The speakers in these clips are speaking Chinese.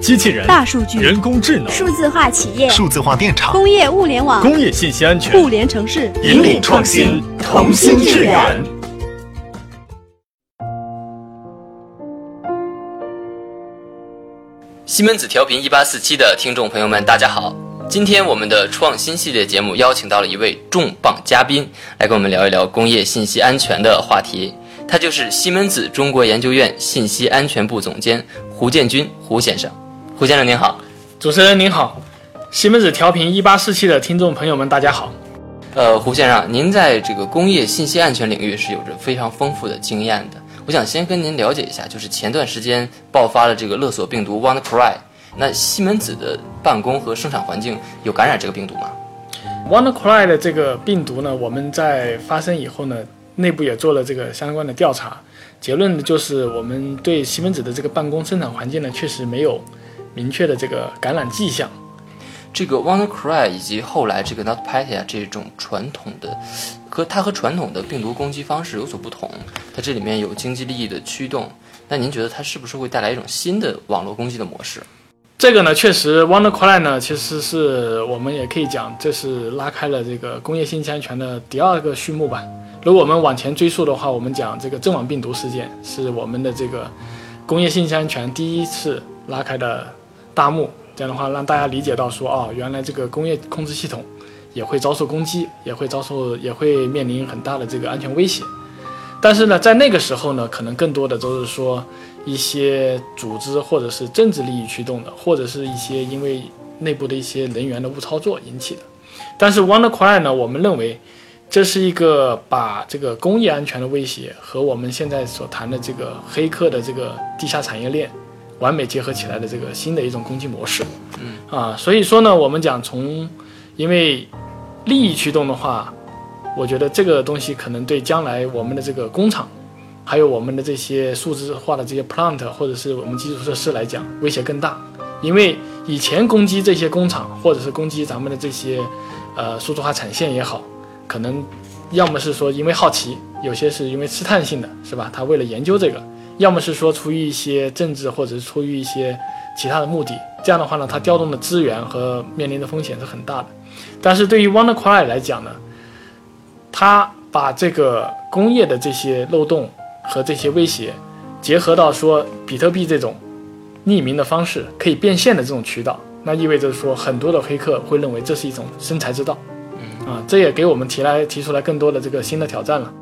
机器人、大数据、人工智能、数字化企业、数字化电厂、工业物联网、工业信息安全、互联城市，引领创新，同心致远。西门子调频一八四七的听众朋友们，大家好！今天我们的创新系列节目邀请到了一位重磅嘉宾，来跟我们聊一聊工业信息安全的话题。他就是西门子中国研究院信息安全部总监胡建军胡先生。胡先生您好，主持人您好，西门子调频一八四七的听众朋友们大家好。呃，胡先生，您在这个工业信息安全领域是有着非常丰富的经验的。我想先跟您了解一下，就是前段时间爆发了这个勒索病毒 WannaCry，那西门子的办公和生产环境有感染这个病毒吗？WannaCry 的这个病毒呢，我们在发生以后呢，内部也做了这个相关的调查，结论呢就是我们对西门子的这个办公生产环境呢，确实没有明确的这个感染迹象。这个 WannaCry 以及后来这个 NotPetya 这种传统的，和它和传统的病毒攻击方式有所不同，它这里面有经济利益的驱动。那您觉得它是不是会带来一种新的网络攻击的模式？这个呢，确实 WannaCry 呢，其实是我们也可以讲，这是拉开了这个工业信息安全的第二个序幕吧。如果我们往前追溯的话，我们讲这个正网病毒事件是我们的这个工业信息安全第一次拉开的大幕。这样的话，让大家理解到说，哦，原来这个工业控制系统也会遭受攻击，也会遭受，也会面临很大的这个安全威胁。但是呢，在那个时候呢，可能更多的都是说一些组织或者是政治利益驱动的，或者是一些因为内部的一些人员的误操作引起的。但是 WannaCry 呢，我们认为这是一个把这个工业安全的威胁和我们现在所谈的这个黑客的这个地下产业链。完美结合起来的这个新的一种攻击模式，嗯啊，所以说呢，我们讲从，因为利益驱动的话，我觉得这个东西可能对将来我们的这个工厂，还有我们的这些数字化的这些 plant 或者是我们基础设施来讲，威胁更大。因为以前攻击这些工厂，或者是攻击咱们的这些呃数字化产线也好，可能要么是说因为好奇，有些是因为试探性的，是吧？他为了研究这个。要么是说出于一些政治，或者是出于一些其他的目的，这样的话呢，他调动的资源和面临的风险是很大的。但是对于 WannaCry 来讲呢，他把这个工业的这些漏洞和这些威胁结合到说比特币这种匿名的方式可以变现的这种渠道，那意味着说很多的黑客会认为这是一种生财之道，啊，这也给我们提来提出来更多的这个新的挑战了。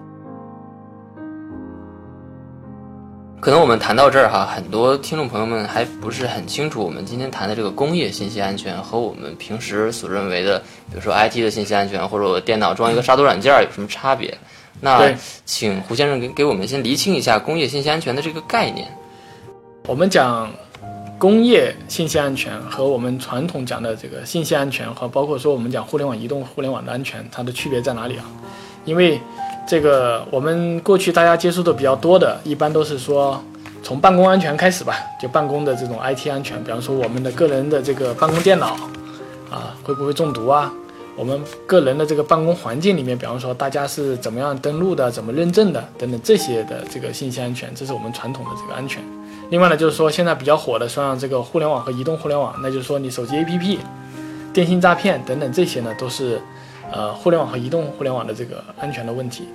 可能我们谈到这儿哈，很多听众朋友们还不是很清楚，我们今天谈的这个工业信息安全和我们平时所认为的，比如说 IT 的信息安全，或者我电脑装一个杀毒软件有什么差别？那请胡先生给给我们先厘清一下工业信息安全的这个概念。我们讲工业信息安全和我们传统讲的这个信息安全和包括说我们讲互联网移动互联网的安全，它的区别在哪里啊？因为这个我们过去大家接触的比较多的，一般都是说从办公安全开始吧，就办公的这种 IT 安全，比方说我们的个人的这个办公电脑啊，会不会中毒啊？我们个人的这个办公环境里面，比方说大家是怎么样登录的、怎么认证的等等这些的这个信息安全，这是我们传统的这个安全。另外呢，就是说现在比较火的，像这个互联网和移动互联网，那就是说你手机 APP、电信诈骗等等这些呢，都是呃互联网和移动互联网的这个安全的问题。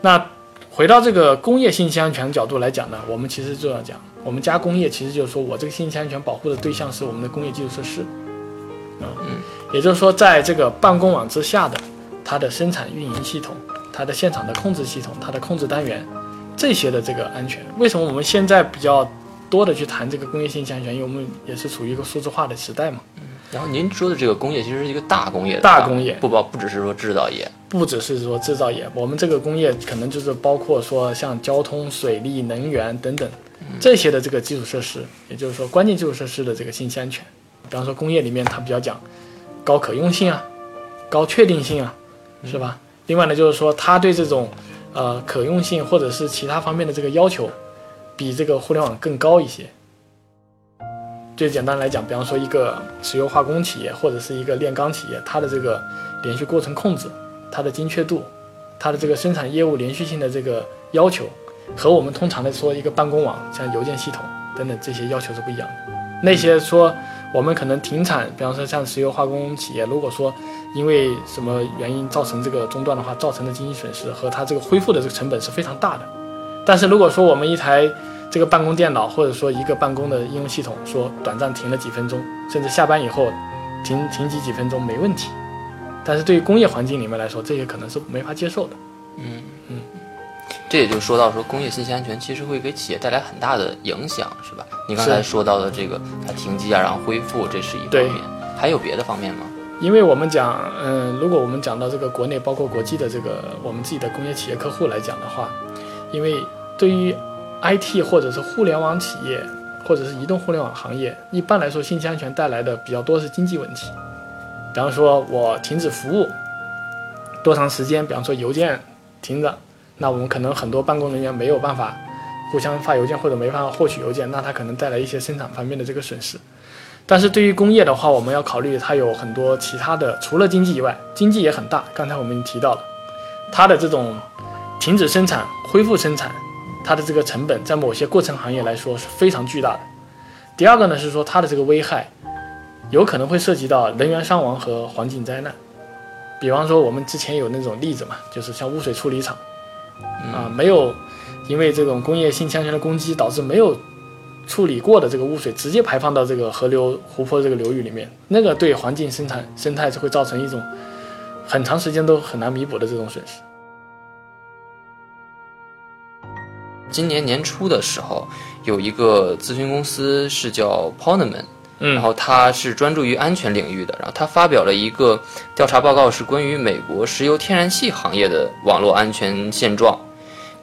那回到这个工业信息安全的角度来讲呢，我们其实就要讲，我们加工业其实就是说我这个信息安全保护的对象是我们的工业基础设施，啊，嗯，也就是说在这个办公网之下的它的生产运营系统、它的现场的控制系统、它的控制单元这些的这个安全，为什么我们现在比较多的去谈这个工业信息安全？因为我们也是处于一个数字化的时代嘛。然后您说的这个工业其实是一个大工业，大工业不包不只是说制造业，不只是说制造业，我们这个工业可能就是包括说像交通、水利、能源等等这些的这个基础设施，也就是说关键基础设施的这个信息安全。比方说工业里面它比较讲高可用性啊、高确定性啊，是吧？另外呢就是说它对这种呃可用性或者是其他方面的这个要求，比这个互联网更高一些。最简单来讲，比方说一个石油化工企业或者是一个炼钢企业，它的这个连续过程控制、它的精确度、它的这个生产业务连续性的这个要求，和我们通常的说一个办公网，像邮件系统等等这些要求是不一样的。那些说我们可能停产，比方说像石油化工企业，如果说因为什么原因造成这个中断的话，造成的经济损失和它这个恢复的这个成本是非常大的。但是如果说我们一台这个办公电脑，或者说一个办公的应用系统，说短暂停了几分钟，甚至下班以后停停机几分钟没问题。但是对于工业环境里面来说，这些可能是没法接受的。嗯嗯，这也就说到说工业信息安全其实会给企业带来很大的影响，是吧？你刚才说到的这个它停机啊，然后恢复，这是一方面，还有别的方面吗？因为我们讲，嗯，如果我们讲到这个国内包括国际的这个我们自己的工业企业客户来讲的话，因为对于 IT 或者是互联网企业或者是移动互联网行业，一般来说信息安全带来的比较多是经济问题，比方说我停止服务多长时间，比方说邮件。停着，那我们可能很多办公人员没有办法互相发邮件或者没办法获取邮件，那它可能带来一些生产方面的这个损失。但是对于工业的话，我们要考虑它有很多其他的，除了经济以外，经济也很大。刚才我们提到了它的这种停止生产、恢复生产，它的这个成本在某些过程行业来说是非常巨大的。第二个呢是说它的这个危害有可能会涉及到人员伤亡和环境灾难。比方说，我们之前有那种例子嘛，就是像污水处理厂，啊，没有因为这种工业性强权的攻击，导致没有处理过的这个污水直接排放到这个河流、湖泊这个流域里面，那个对环境生产生态是会造成一种很长时间都很难弥补的这种损失。今年年初的时候，有一个咨询公司是叫 Poneman 嗯。然后它是专注于安全领域的，然后它发表了一个调查报告，是关于美国石油天然气行业的网络安全现状。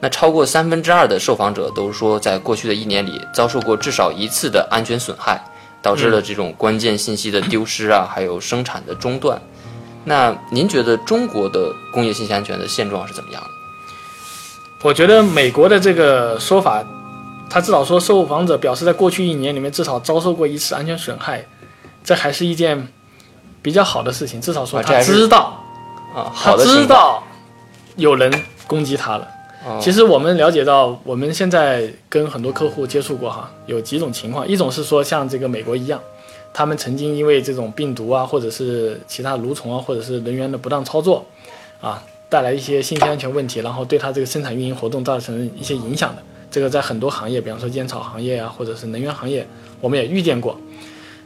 那超过三分之二的受访者都说，在过去的一年里遭受过至少一次的安全损害，导致了这种关键信息的丢失啊，还有生产的中断。那您觉得中国的工业信息安全的现状是怎么样的？我觉得美国的这个说法。他至少说，受访者表示在过去一年里面至少遭受过一次安全损害，这还是一件比较好的事情。至少说他知道啊，他知道有人攻击他了。其实我们了解到，我们现在跟很多客户接触过哈，有几种情况。一种是说像这个美国一样，他们曾经因为这种病毒啊，或者是其他蠕虫啊，或者是人员的不当操作啊，带来一些信息安全问题，然后对它这个生产运营活动造成一些影响的。这个在很多行业，比方说烟草行业啊，或者是能源行业，我们也遇见过。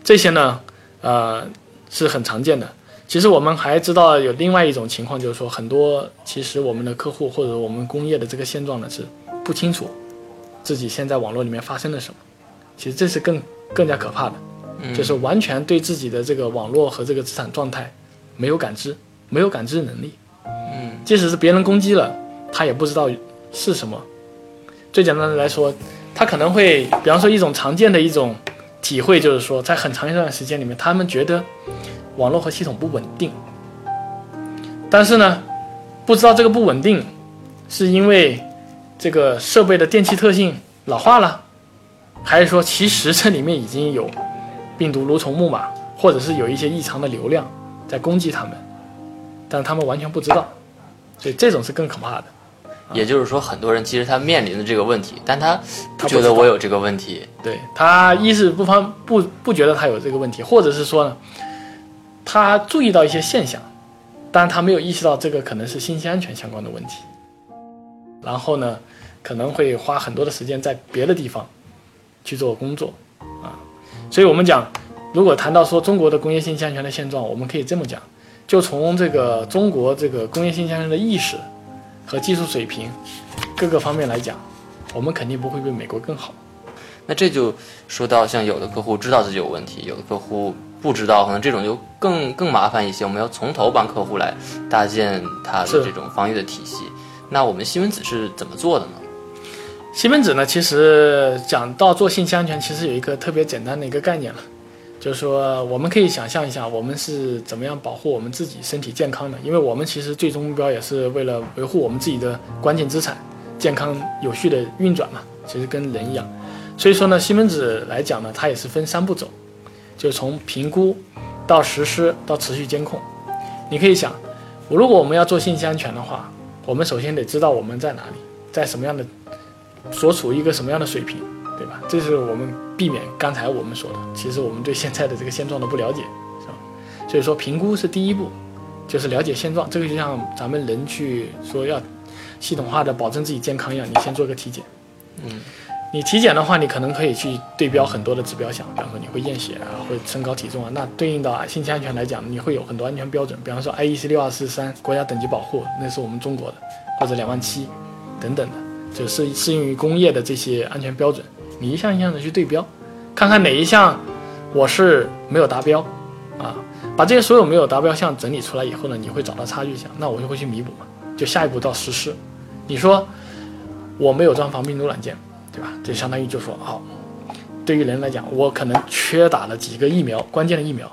这些呢，呃，是很常见的。其实我们还知道有另外一种情况，就是说很多其实我们的客户或者我们工业的这个现状呢是不清楚自己现在网络里面发生了什么。其实这是更更加可怕的，就是完全对自己的这个网络和这个资产状态没有感知，没有感知能力。嗯，即使是别人攻击了，他也不知道是什么。最简单的来说，他可能会，比方说一种常见的一种体会，就是说，在很长一段时间里面，他们觉得网络和系统不稳定。但是呢，不知道这个不稳定是因为这个设备的电气特性老化了，还是说其实这里面已经有病毒、蠕虫、木马，或者是有一些异常的流量在攻击他们，但他们完全不知道，所以这种是更可怕的。也就是说，很多人其实他面临的这个问题，但他不觉得我有这个问题。对他，一是不方不不觉得他有这个问题，或者是说呢，他注意到一些现象，但他没有意识到这个可能是信息安全相关的问题。然后呢，可能会花很多的时间在别的地方去做工作啊。所以我们讲，如果谈到说中国的工业信息安全的现状，我们可以这么讲，就从这个中国这个工业信息安全的意识。和技术水平各个方面来讲，我们肯定不会比美国更好。那这就说到，像有的客户知道自己有问题，有的客户不知道，可能这种就更更麻烦一些。我们要从头帮客户来搭建他的这种防御的体系。那我们西门子是怎么做的呢？西门子呢，其实讲到做信息安全，其实有一个特别简单的一个概念了。就是说，我们可以想象一下，我们是怎么样保护我们自己身体健康的？因为我们其实最终目标也是为了维护我们自己的关键资产健康有序的运转嘛。其实跟人一样，所以说呢，西门子来讲呢，它也是分三步走，就是从评估到实施到持续监控。你可以想，如果我们要做信息安全的话，我们首先得知道我们在哪里，在什么样的所处一个什么样的水平，对吧？这是我们避免刚才我们说的，其实我们对现在的这个现状的不了解，是吧？所以说评估是第一步，就是了解现状。这个就像咱们人去说要系统化的保证自己健康一样，你先做个体检。嗯，你体检的话，你可能可以去对标很多的指标项，比方说你会验血啊，会身高体重啊，那对应到信息安全来讲，你会有很多安全标准，比方说 IEC 六二四三国家等级保护，那是我们中国的，或者两万七等等的，就是适应于工业的这些安全标准，一项一项的去对标，看看哪一项我是没有达标啊，把这些所有没有达标项整理出来以后呢，你会找到差距项，那我就会去弥补嘛，就下一步到实施，你说。我没有装防病毒软件，对吧？这相当于就说，好，对于人来讲，我可能缺打了几个疫苗，关键的疫苗，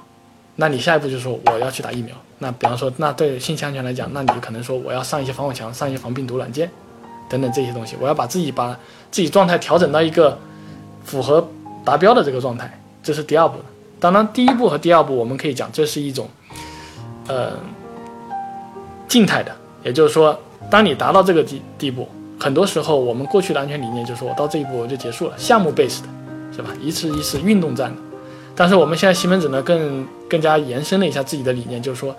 那你下一步就说我要去打疫苗。那比方说，那对信息安全来讲，那你就可能说我要上一些防火墙，上一些防病毒软件，等等这些东西，我要把自己把自己状态调整到一个符合达标的这个状态，这是第二步。当然，第一步和第二步我们可以讲，这是一种，呃，静态的，也就是说，当你达到这个地地步。很多时候，我们过去的安全理念就是我到这一步我就结束了，项目 base 的，是吧？一次一次运动战的。但是我们现在西门子呢，更更加延伸了一下自己的理念，就是说，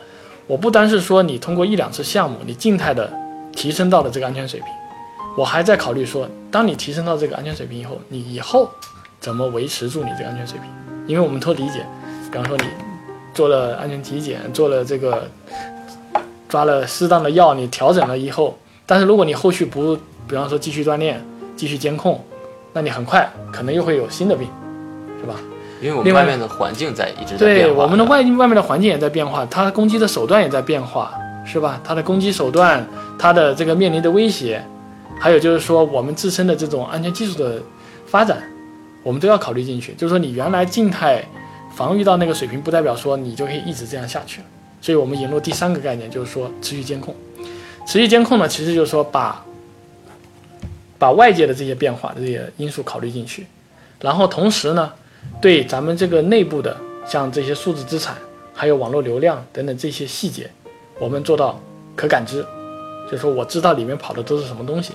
我不单是说你通过一两次项目，你静态的提升到了这个安全水平，我还在考虑说，当你提升到这个安全水平以后，你以后怎么维持住你这个安全水平？因为我们都理解，比方说你做了安全体检，做了这个抓了适当的药，你调整了以后，但是如果你后续不比方说继续锻炼，继续监控，那你很快可能又会有新的病，是吧？因为我们外面的环境在一直在变化。对，我们的外外面的环境也在变化，它攻击的手段也在变化，是吧？它的攻击手段，它的这个面临的威胁，还有就是说我们自身的这种安全技术的发展，我们都要考虑进去。就是说你原来静态防御到那个水平，不代表说你就可以一直这样下去了。所以我们引入第三个概念，就是说持续监控。持续监控呢，其实就是说把把外界的这些变化的这些因素考虑进去，然后同时呢，对咱们这个内部的像这些数字资产，还有网络流量等等这些细节，我们做到可感知，就是说我知道里面跑的都是什么东西，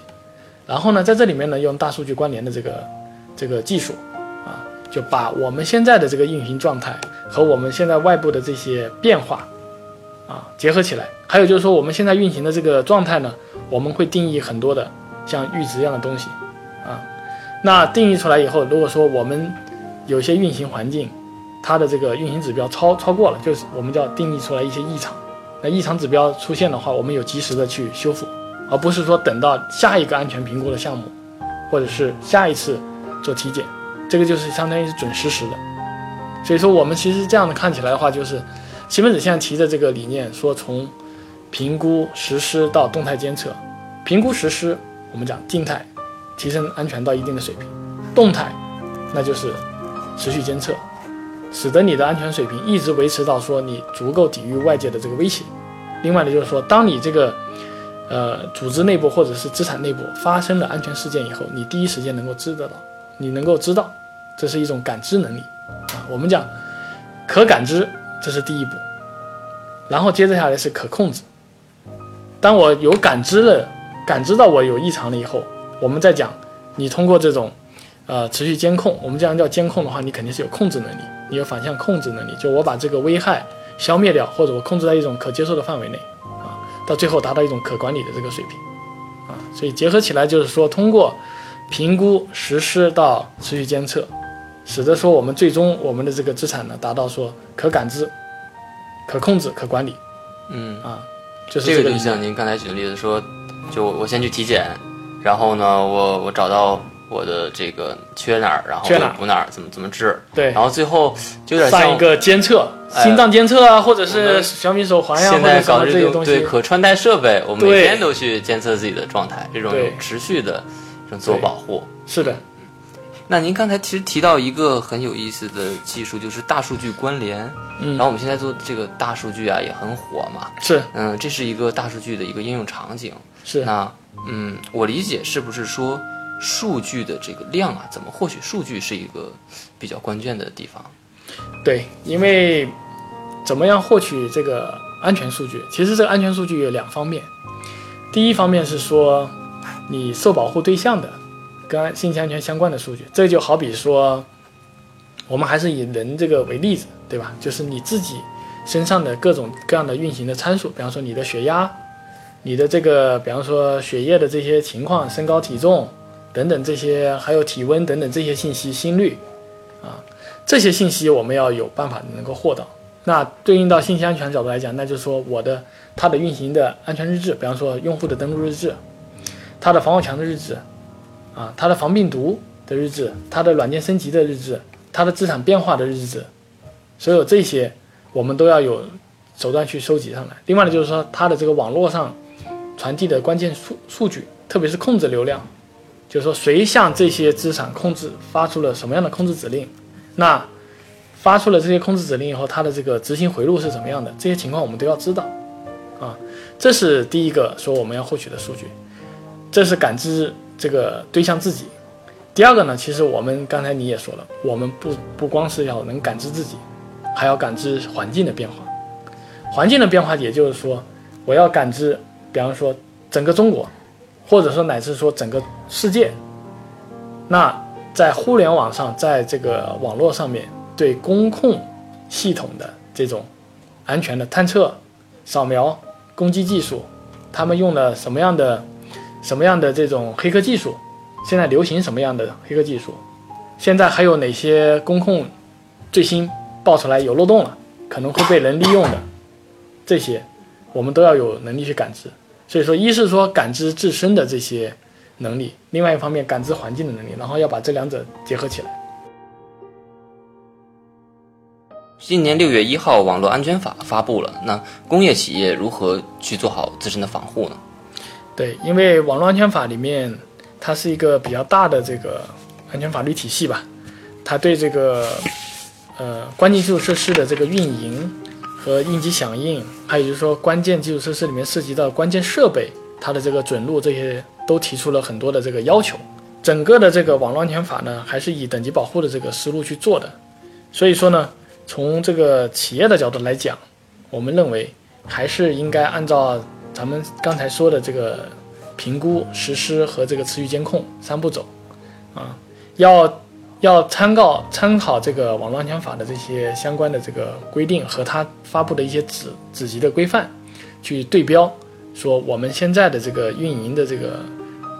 然后呢，在这里面呢，用大数据关联的这个这个技术啊，就把我们现在的这个运行状态和我们现在外部的这些变化啊结合起来，还有就是说我们现在运行的这个状态呢，我们会定义很多的。像阈值一样的东西，啊，那定义出来以后，如果说我们有些运行环境，它的这个运行指标超超过了，就是我们叫定义出来一些异常。那异常指标出现的话，我们有及时的去修复，而不是说等到下一个安全评估的项目，或者是下一次做体检，这个就是相当于是准实时的。所以说，我们其实这样的看起来的话，就是西门子现在提的这个理念，说从评估实施到动态监测，评估实施。我们讲静态，提升安全到一定的水平；动态，那就是持续监测，使得你的安全水平一直维持到说你足够抵御外界的这个威胁。另外呢，就是说，当你这个呃组织内部或者是资产内部发生了安全事件以后，你第一时间能够知得到，你能够知道，这是一种感知能力啊。我们讲可感知，这是第一步，然后接着下来是可控制。当我有感知了。感知到我有异常了以后，我们再讲，你通过这种，呃，持续监控，我们这样叫监控的话，你肯定是有控制能力，你有反向控制能力，就我把这个危害消灭掉，或者我控制在一种可接受的范围内，到最后达到一种可管理的这个水平，啊，所以结合起来就是说，通过评估、实施到持续监测，使得说我们最终我们的这个资产呢，达到说可感知、可控制、可管理，嗯，啊，就是这个就像您刚才举的例子说。就我先去体检，然后呢，我我找到我的这个缺哪儿，然后补哪儿，怎么怎么治？对，然后最后就有点像一个监测，心脏监测啊，或者是小米手环呀，现在搞的这种东西，对，可穿戴设备，我们每天都去监测自己的状态，这种持续的这种自我保护。是的。那您刚才其实提到一个很有意思的技术，就是大数据关联。嗯，然后我们现在做这个大数据啊，也很火嘛。是，嗯，这是一个大数据的一个应用场景。是。那，嗯，我理解是不是说数据的这个量啊，怎么获取数据是一个比较关键的地方？对，因为怎么样获取这个安全数据？其实这个安全数据有两方面。第一方面是说，你受保护对象的。跟信息安全相关的数据。这就好比说，我们还是以人这个为例子，对吧？就是你自己身上的各种各样的运行的参数，比方说你的血压，你的这个，比方说血液的这些情况，身高体重等等这些，还有体温等等这些信息，心率啊，这些信息我们要有办法能够获到。那对应到信息安全角度来讲，那就是说我的它的运行的安全日志，比方说用户的登录日志，它的防火墙的日志，啊，它的防病毒的日志，它的软件升级的日志，它的资产变化的日志，所有这些我们都要有手段去收集上来。另外呢，就是说它的这个网络上传递的关键数数据，特别是控制流量，就是说谁向这些资产控制发出了什么样的控制指令，那。发出了这些控制指令以后，它的这个执行回路是怎么样的？这些情况我们都要知道，啊，这是第一个说我们要获取的数据，这是感知这个对象自己。第二个呢，其实我们刚才你也说了，我们不不光是要能感知自己，还要感知环境的变化。环境的变化，也就是说，我要感知，比方说整个中国，或者说乃至说整个世界。那在互联网上，在这个网络上面。对工控系统的这种安全的探测、扫描、攻击技术，他们用了什么样的、什么样的这种黑客技术？现在流行什么样的黑客技术？现在还有哪些工控最新爆出来有漏洞了，可能会被人利用的？这些我们都要有能力去感知。所以说，一是说感知自身的这些能力，另外一方面感知环境的能力，然后要把这两者结合起来。今年六月一号，网络安全法发布了。那工业企业如何去做好自身的防护呢？对，因为网络安全法里面，它是一个比较大的这个安全法律体系吧。它对这个呃关键基础设施的这个运营和应急响应，还有就是说关键基础设施里面涉及到关键设备，它的这个准入这些都提出了很多的这个要求。整个的这个网络安全法呢，还是以等级保护的这个思路去做的。所以说呢。从这个企业的角度来讲，我们认为还是应该按照咱们刚才说的这个评估、实施和这个持续监控三步走，啊，要要参考参考这个网络安全法的这些相关的这个规定和它发布的一些子子级的规范，去对标，说我们现在的这个运营的这个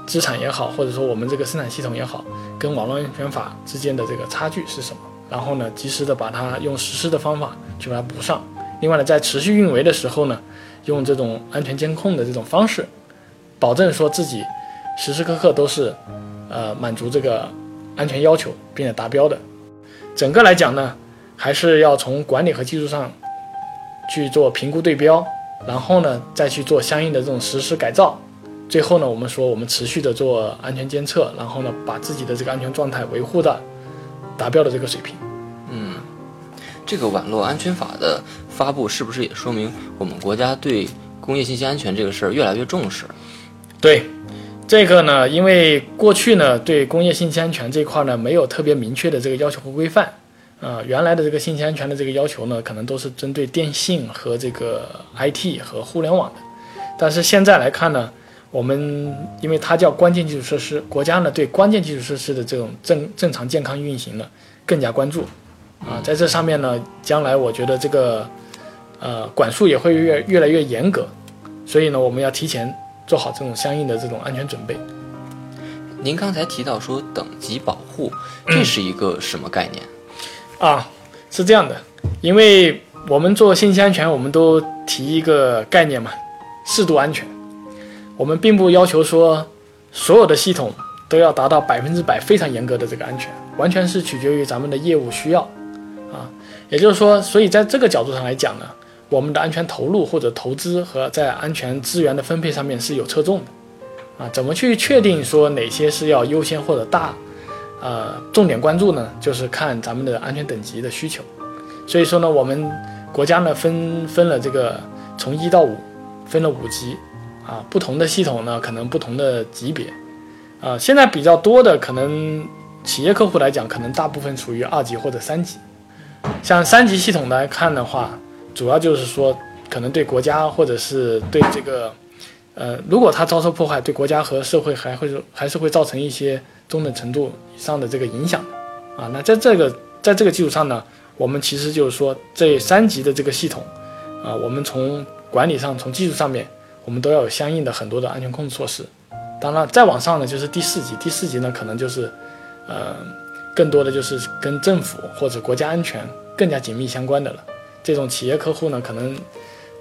资产也好，或者说我们这个生产系统也好，跟网络安全法之间的这个差距是什么？然后呢，及时的把它用实施的方法去把它补上。另外呢，在持续运维的时候呢，用这种安全监控的这种方式，保证说自己时时刻刻都是，呃，满足这个安全要求并且达标的。整个来讲呢，还是要从管理和技术上去做评估对标，然后呢，再去做相应的这种实施改造。最后呢，我们说我们持续的做安全监测，然后呢，把自己的这个安全状态维护的。达标的这个水平，嗯，这个网络安全法的发布是不是也说明我们国家对工业信息安全这个事儿越来越重视？对，这个呢，因为过去呢对工业信息安全这块呢没有特别明确的这个要求和规范，啊，原来的这个信息安全的这个要求呢可能都是针对电信和这个 IT 和互联网的，但是现在来看呢。我们因为它叫关键基础设施，国家呢对关键基础设施的这种正正常健康运行呢更加关注，啊，在这上面呢，将来我觉得这个呃管束也会越越来越严格，所以呢，我们要提前做好这种相应的这种安全准备。您刚才提到说等级保护，这是一个什么概念？啊，是这样的，因为我们做信息安全，我们都提一个概念嘛，适度安全。我们并不要求说所有的系统都要达到百分之百非常严格的这个安全，完全是取决于咱们的业务需要啊。也就是说，所以在这个角度上来讲呢，我们的安全投入或者投资和在安全资源的分配上面是有侧重的啊。怎么去确定说哪些是要优先或者大呃重点关注呢？就是看咱们的安全等级的需求。所以说呢，我们国家呢分分了这个从一到五分了五级。啊，不同的系统呢，可能不同的级别，啊，现在比较多的可能企业客户来讲，可能大部分处于二级或者三级。像三级系统来看的话，主要就是说，可能对国家或者是对这个，呃，如果它遭受破坏，对国家和社会还会还是会造成一些中等程度以上的这个影响啊。那在这个在这个基础上呢，我们其实就是说这三级的这个系统啊，我们从管理上、从技术上面，我们都要有相应的很多的安全控制措施。当然，再往上呢就是第四级，第四级呢可能就是呃更多的就是跟政府或者国家安全更加紧密相关的了。这种企业客户呢，可能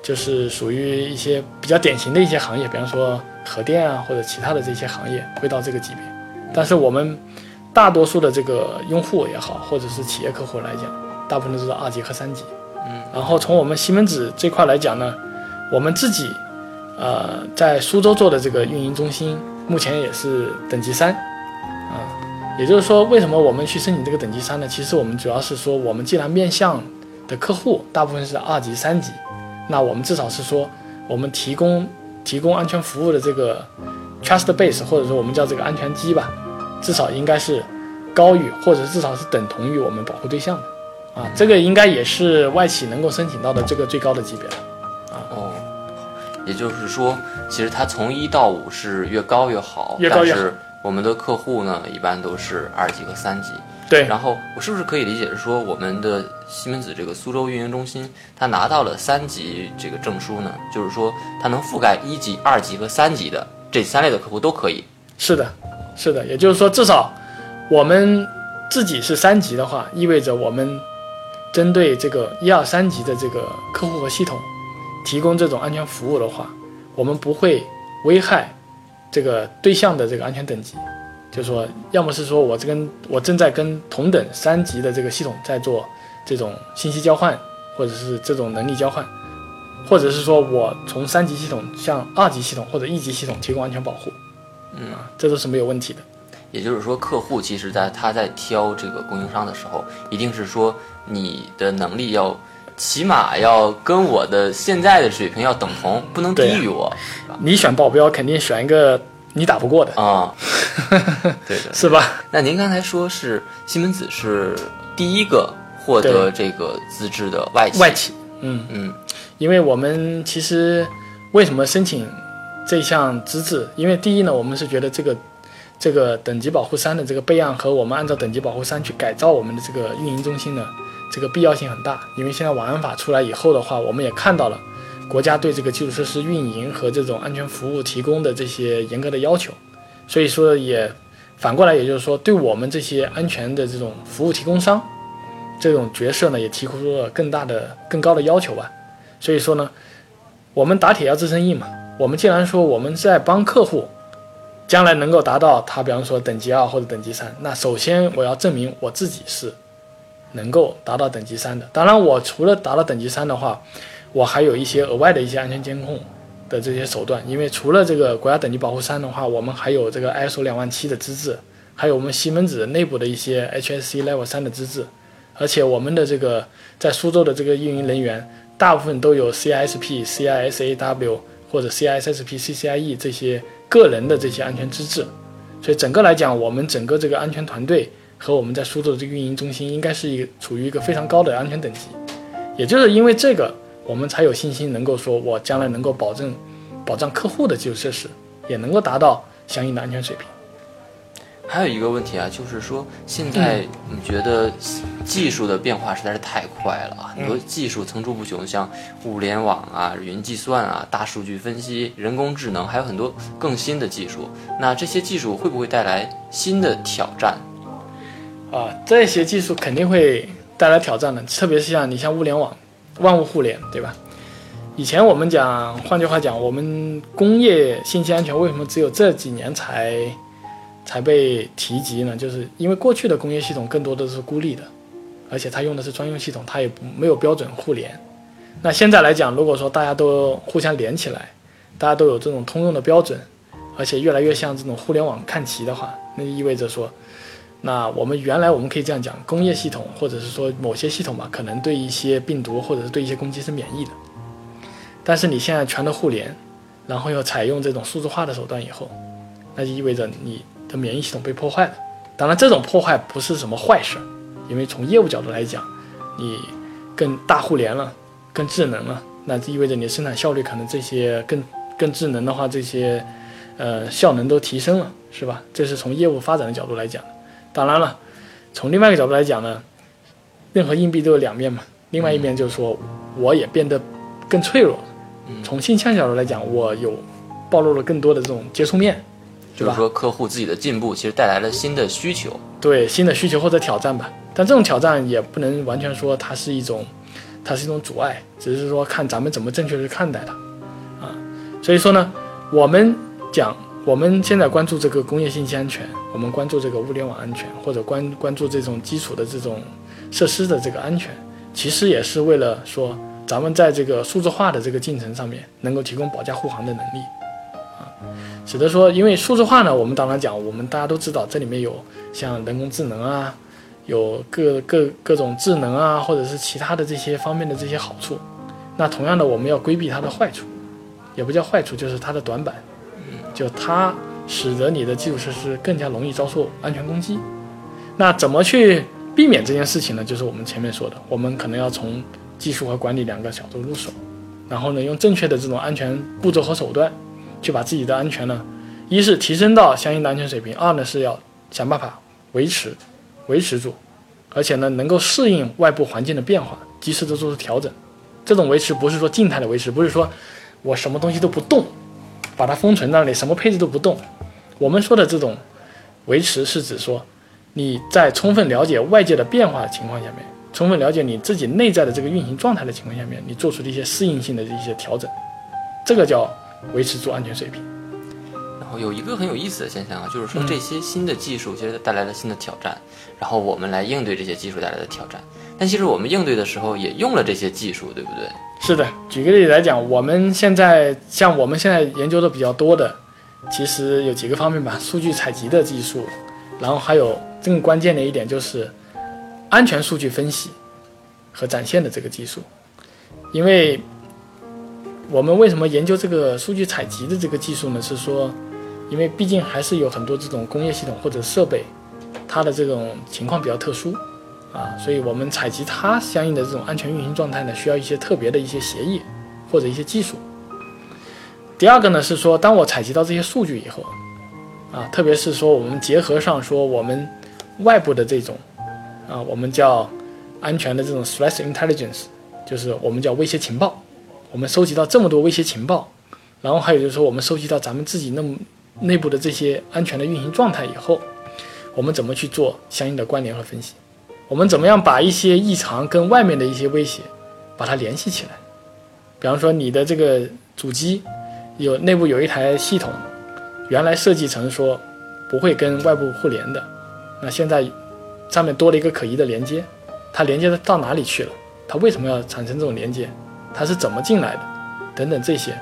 就是属于一些比较典型的一些行业，比方说核电啊或者其他的这些行业会到这个级别。但是我们大多数的这个用户也好，或者是企业客户来讲，大部分都是二级和三级。嗯，然后从我们西门子这块来讲呢，我们自己呃在苏州做的这个运营中心，目前也是等级三啊。也就是说，为什么我们去申请这个等级三呢？其实我们主要是说，我们既然面向的客户大部分是二级、三级，那我们至少是说，我们提供提供安全服务的这个 trust base，或者说我们叫这个安全基吧，至少应该是高于或者至少是等同于我们保护对象的。啊，这个应该也是外企能够申请到的这个最高的级别了。啊哦，也就是说，其实它从一到五是越高越好，越高越好但是我们的客户呢，一般都是二级和三级。对，然后我是不是可以理解是说，我们的西门子这个苏州运营中心，它拿到了三级这个证书呢？就是说，它能覆盖一级、二级和三级的这三类的客户都可以。是的，是的，也就是说，至少我们自己是三级的话，意味着我们针对这个一二三级的这个客户和系统提供这种安全服务的话，我们不会危害这个对象的这个安全等级。就是说，要么是说我这跟我正在跟同等三级的这个系统在做这种信息交换，或者是这种能力交换，或者是说我从三级系统向二级系统或者一级系统提供安全保护，嗯啊，这都是没有问题的。也就是说，客户其实在他在挑这个供应商的时候，一定是说你的能力要起码要跟我的现在的水平要等同，不能低于我你选保镖肯定选一个你打不过的，啊。对的。是吧？那您刚才说是西门子是第一个获得这个资质的外企，外企，嗯，嗯因为我们其实为什么申请这项资质？因为第一呢，我们是觉得这个这个等级保护三的这个备案和我们按照等级保护三去改造我们的这个运营中心呢，这个必要性很大。因为现在网安法出来以后的话，我们也看到了国家对这个基础设施运营和这种安全服务提供的这些严格的要求，所以说也反过来，也就是说，对我们这些安全的这种服务提供商这种角色呢，也提出了更大的、更高的要求吧。所以说呢，我们打铁要自身硬嘛。我们既然说我们在帮客户将来能够达到他，比方说等级二或者等级三，那首先我要证明我自己是能够达到等级三的。当然，我除了达到等级三的话，我还有一些额外的一些安全监控的这些手段。因为除了这个国家等级保护三的话，我们还有这个 ISO 两万七的资质，还有我们西门子内部的一些 HSC Level 三的资质，而且我们的这个在苏州的这个运营人员。大部分都有 CISP、CISAW 或者 CISSP、CCIE 这些个人的这些安全资质，所以整个来讲，我们整个这个安全团队和我们在苏州的这个运营中心应该是一个处于一个非常高的安全等级。也就是因为这个，我们才有信心能够说，我将来能够保证保障客户的基础设施也能够达到相应的安全水平。还有一个问题啊，就是说现在你觉得技术的变化实在是太快了啊，很多技术层出不穷，像物联网啊、云计算啊、大数据分析、人工智能，还有很多更新的技术。那这些技术会不会带来新的挑战？啊，这些技术肯定会带来挑战的，特别是像你像物联网、万物互联，对吧？以前我们讲，换句话讲，我们工业信息安全为什么只有这几年才才被提及呢？就是因为过去的工业系统更多的是孤立的，而且它用的是专用系统，它也没有标准互联。那现在来讲，如果说大家都互相连起来，大家都有这种通用的标准，而且越来越向这种互联网看齐的话，那就意味着说，那我们原来我们可以这样讲，工业系统或者是说某些系统吧，可能对一些病毒或者是对一些攻击是免疫的。但是你现在全都互联，然后又采用这种数字化的手段以后，那就意味着你的免疫系统被破坏了。当然，这种破坏不是什么坏事，因为从业务角度来讲，你更大互联了，更智能了，那就意味着你的生产效率可能这些更更智能的话，这些呃效能都提升了。是吧？这是从业务发展的角度来讲。当然了，从另外一个角度来讲呢，任何硬币都有两面嘛。另外一面就是说，我也变得更脆弱。从性向角度来讲，我有暴露了更多的这种接触面，就是说客户自己的进步其实带来了新的需求，对新的需求或者挑战吧。但这种挑战也不能完全说它是一种，它是一种阻碍，只是说看咱们怎么正确去看待它，啊。所以说呢，我们讲我们现在关注这个工业信息安全，我们关注这个物联网安全，或者关关注这种基础的这种设施的这个安全，其实也是为了说。咱们在这个数字化的这个进程上面，能够提供保驾护航的能力，啊，使得说，因为数字化呢，我们当然讲，我们大家都知道，这里面有像人工智能啊，有各各各种智能啊，或者是其他的这些方面的这些好处。那同样的，我们要规避它的坏处，也不叫坏处，就是它的短板，就它使得你的基础设施更加容易遭受安全攻击。那怎么去避免这件事情呢？就是我们前面说的，我们可能要从。技术和管理两个角度入手，然后呢，用正确的这种安全步骤和手段，去把自己的安全呢，一是提升到相应的安全水平，二呢是要想办法维持，维持住，而且呢，能够适应外部环境的变化，及时的做出调整。这种维持不是说静态的维持，不是说我什么东西都不动，把它封存那里，什么配置都不动。我们说的这种维持，是指说你在充分了解外界的变化的情况下面。充分了解你自己内在的这个运行状态的情况下面，你做出的一些适应性的一些调整，这个叫维持住安全水平。然后有一个很有意思的现象啊，就是说这些新的技术其实带来了新的挑战，然后我们来应对这些技术带来的挑战。但其实我们应对的时候也用了这些技术，对不对？是的，举个例子来讲，我们现在像我们现在研究的比较多的，其实有几个方面吧，数据采集的技术，然后还有更关键的一点就是。安全数据分析和展现的这个技术，因为我们为什么研究这个数据采集的这个技术呢？是说，因为毕竟还是有很多这种工业系统或者设备，它的这种情况比较特殊啊，所以我们采集它相应的这种安全运行状态呢，需要一些特别的一些协议或者一些技术。第二个呢是说，当我采集到这些数据以后，啊，特别是说我们结合上说我们外部的这种。啊，我们叫安全的这种 threat intelligence，就是我们叫威胁情报。我们收集到这么多威胁情报，然后还有就是说，我们收集到咱们自己那么内部的这些安全的运行状态以后，我们怎么去做相应的关联和分析？我们怎么样把一些异常跟外面的一些威胁把它联系起来？比方说，你的这个主机有内部有一台系统，原来设计成说不会跟外部互联的，那现在。上面多了一个可疑的连接，它连接到哪里去了？它为什么要产生这种连接？它是怎么进来的？等等这些，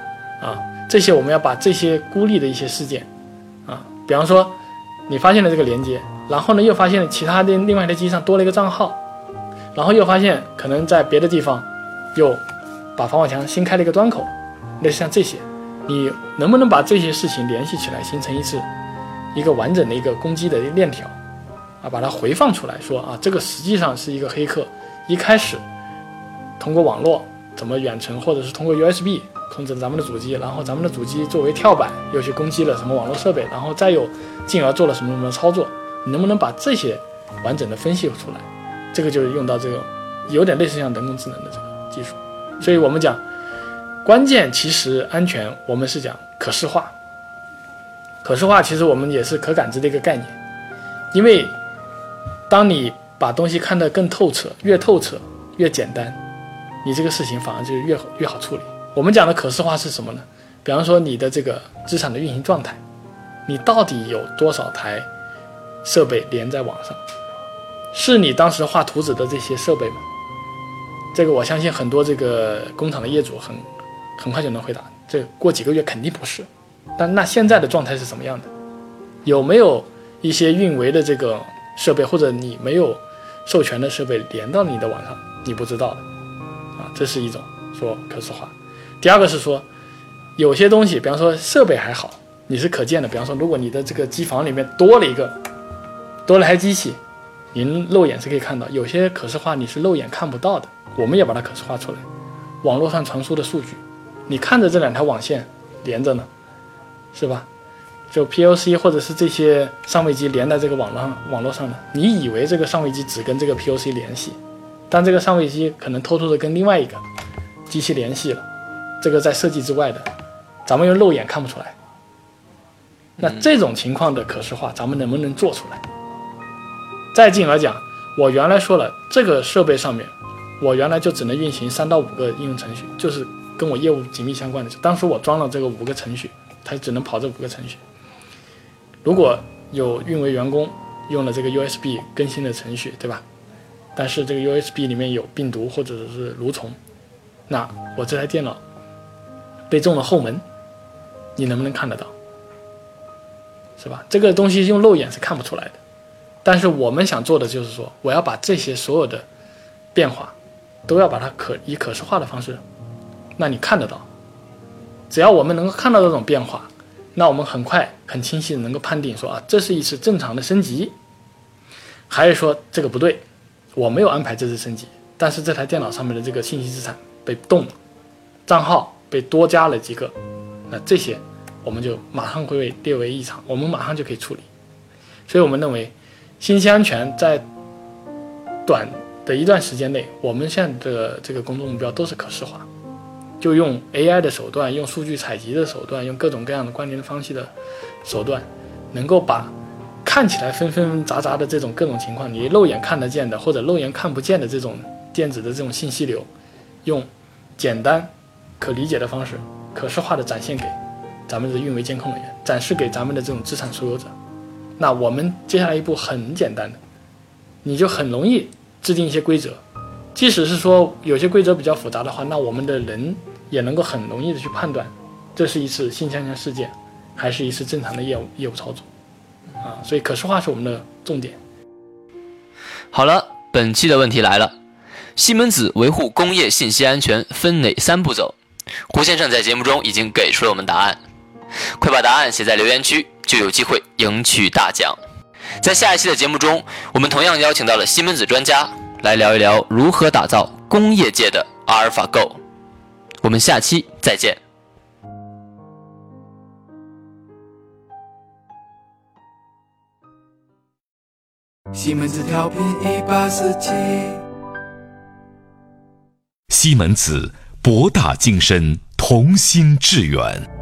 啊，这些我们要把这些孤立的一些事件，啊，比方说你发现了这个连接，然后呢又发现其他的另外的机上多了一个账号，然后又发现可能在别的地方又把防火墙新开了一个端口，类似像这些，你能不能把这些事情联系起来，形成一次一个完整的一个攻击的链条？啊，把它回放出来，说啊，这个实际上是一个黑客，一开始通过网络怎么远程，或者是通过 USB 控制咱们的主机，然后咱们的主机作为跳板又去攻击了什么网络设备，然后再又进而做了什么什么操作，你能不能把这些完整的分析出来？这个就是用到这个有点类似像人工智能的这个技术，所以我们讲关键其实安全，我们是讲可视化，可视化其实我们也是可感知的一个概念，因为。当你把东西看得更透彻，越透彻越简单，你这个事情反而就越越好处理。我们讲的可视化是什么呢？比方说你的这个资产的运行状态，你到底有多少台设备连在网上？是你当时画图纸的这些设备吗？这个我相信很多这个工厂的业主很很快就能回答，这过几个月肯定不是。但那现在的状态是什么样的？有没有一些运维的这个？设备或者你没有授权的设备连到你的网上，你不知道的，啊，这是一种说可视化。第二个是说，有些东西，比方说设备还好，你是可见的。比方说，如果你的这个机房里面多了一个，多了台机器，您肉眼是可以看到。有些可视化你是肉眼看不到的，我们也把它可视化出来。网络上传输的数据，你看着这两条网线连着呢，是吧？就 PLC 或者是这些上位机连在这个网络上网络上的，你以为这个上位机只跟这个 PLC 联系，但这个上位机可能偷偷的跟另外一个机器联系了，这个在设计之外的，咱们用肉眼看不出来。那这种情况的可视化，咱们能不能做出来？再进而讲，我原来说了，这个设备上面，我原来就只能运行三到五个应用程序，就是跟我业务紧密相关的。当时我装了这个五个程序，它只能跑这五个程序。如果有运维员工用了这个 USB 更新的程序，对吧？但是这个 USB 里面有病毒或者是蠕虫，那我这台电脑被中了后门，你能不能看得到？是吧？这个东西用肉眼是看不出来的。但是我们想做的就是说，我要把这些所有的变化都要把它可以可视化的方式，那你看得到。只要我们能够看到这种变化。那我们很快很清晰的能够判定说啊，这是一次正常的升级，还是说这个不对，我没有安排这次升级，但是这台电脑上面的这个信息资产被动了，账号被多加了几个，那这些我们就马上会被列为异常，我们马上就可以处理。所以我们认为，信息安全在短的一段时间内，我们现在的这个工作目标都是可视化。就用 AI 的手段，用数据采集的手段，用各种各样的关联的方式的手段，能够把看起来纷纷杂杂的这种各种情况，你肉眼看得见的或者肉眼看不见的这种电子的这种信息流，用简单可理解的方式，可视化的展现给咱们的运维监控人员，展示给咱们的这种资产所有者。那我们接下来一步很简单的，你就很容易制定一些规则，即使是说有些规则比较复杂的话，那我们的人。也能够很容易的去判断，这是一次信息安全事件，还是一次正常的业务业务操作，啊，所以可视化是我们的重点。好了，本期的问题来了，西门子维护工业信息安全分哪三步走？胡先生在节目中已经给出了我们答案，快把答案写在留言区，就有机会赢取大奖。在下一期的节目中，我们同样邀请到了西门子专家来聊一聊如何打造工业界的阿尔法 Go。我们下期再见。西门子调频一八四七，西门子博大精深，同心致远。